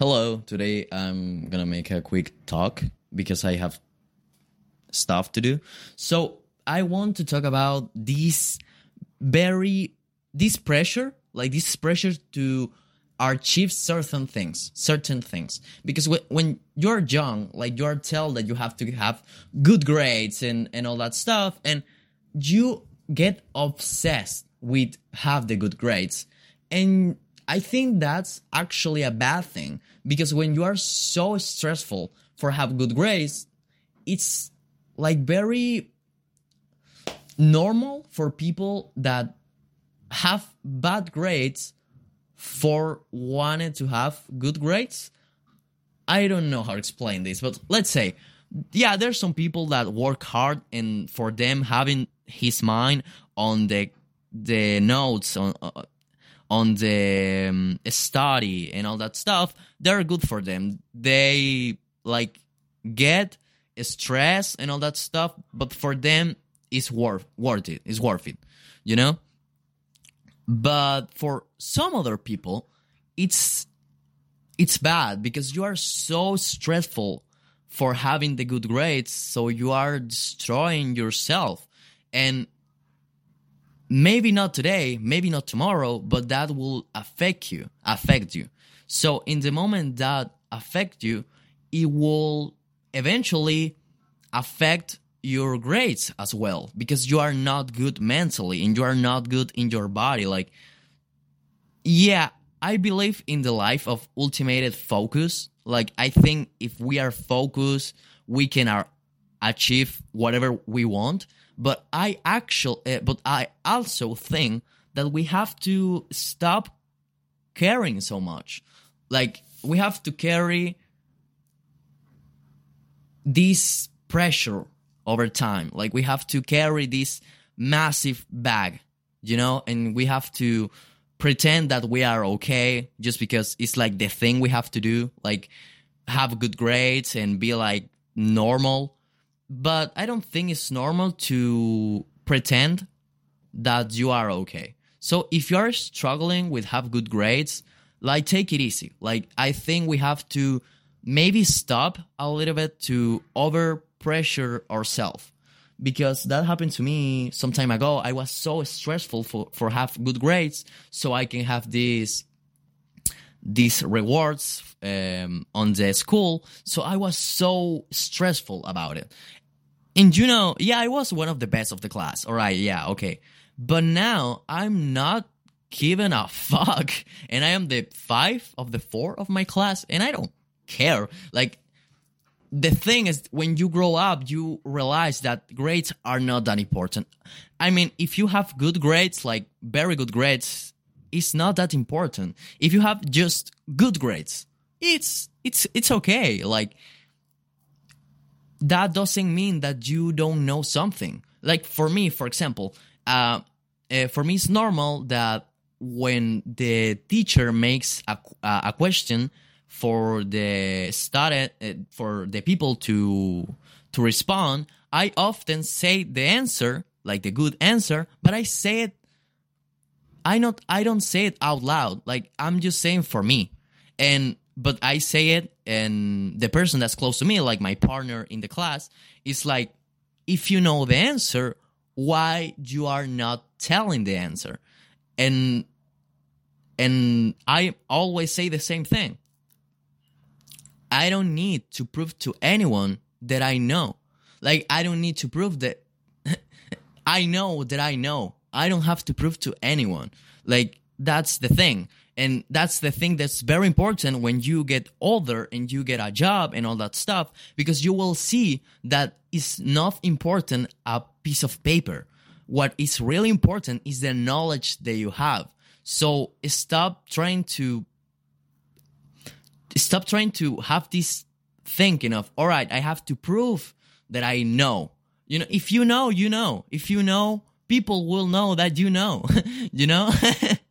Hello, today I'm gonna make a quick talk because I have stuff to do. So I want to talk about this very this pressure, like this pressure to achieve certain things, certain things. Because wh- when you're young, like you're told that you have to have good grades and and all that stuff, and you get obsessed with have the good grades, and I think that's actually a bad thing because when you are so stressful for have good grades, it's like very normal for people that have bad grades for wanting to have good grades. I don't know how to explain this, but let's say, yeah, there's some people that work hard and for them having his mind on the the notes on uh, on the um, study and all that stuff, they're good for them. They like get stress and all that stuff, but for them, it's worth worth it. It's worth it, you know. But for some other people, it's it's bad because you are so stressful for having the good grades, so you are destroying yourself and maybe not today, maybe not tomorrow, but that will affect you, affect you. So in the moment that affect you, it will eventually affect your grades as well because you are not good mentally and you are not good in your body. Like yeah i believe in the life of ultimated focus. Like i think if we are focused we can uh, achieve whatever we want but I actually, uh, but I also think that we have to stop caring so much. Like we have to carry this pressure over time. Like we have to carry this massive bag, you know, and we have to pretend that we are okay just because it's like the thing we have to do, like have good grades and be like normal but I don't think it's normal to pretend that you are okay. So if you're struggling with have good grades, like take it easy. Like I think we have to maybe stop a little bit to over pressure ourselves because that happened to me some time ago. I was so stressful for for have good grades so I can have these these rewards um, on the school. So I was so stressful about it. And you know, yeah, I was one of the best of the class. All right, yeah, okay. But now I'm not giving a fuck. And I am the five of the four of my class, and I don't care. Like, the thing is, when you grow up, you realize that grades are not that important. I mean, if you have good grades, like very good grades, it's not that important. If you have just good grades, it's it's it's okay. Like that doesn't mean that you don't know something. Like for me, for example, uh, uh, for me, it's normal that when the teacher makes a, a question for the student, uh, for the people to to respond, I often say the answer, like the good answer, but I say it. I not I don't say it out loud. Like I'm just saying for me, and but I say it, and the person that's close to me, like my partner in the class, is like, if you know the answer, why you are not telling the answer? And and I always say the same thing. I don't need to prove to anyone that I know. Like I don't need to prove that I know that I know. I don't have to prove to anyone. Like that's the thing. And that's the thing that's very important when you get older and you get a job and all that stuff, because you will see that it's not important a piece of paper. What is really important is the knowledge that you have. So stop trying to stop trying to have this thinking of, all right, I have to prove that I know. You know, if you know, you know. If you know, people will know that you know. you know?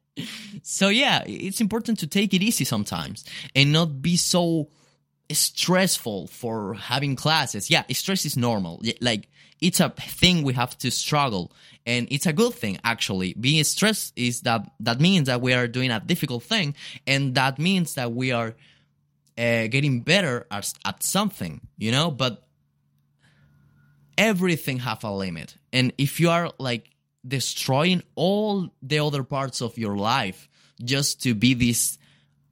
so yeah, it's important to take it easy sometimes and not be so stressful for having classes. Yeah, stress is normal. Like it's a thing we have to struggle and it's a good thing actually. Being stressed is that that means that we are doing a difficult thing and that means that we are uh, getting better at, at something, you know. But everything have a limit, and if you are like destroying all the other parts of your life just to be this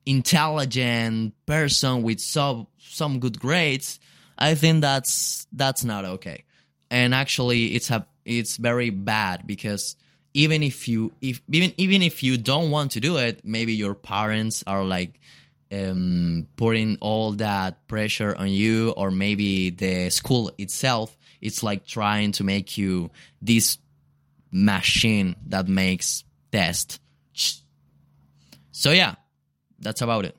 intelligent person with some some good grades, I think that's that's not okay. And actually, it's a it's very bad because even if you if even even if you don't want to do it, maybe your parents are like um, putting all that pressure on you, or maybe the school itself. It's like trying to make you this machine that makes test. So yeah, that's about it.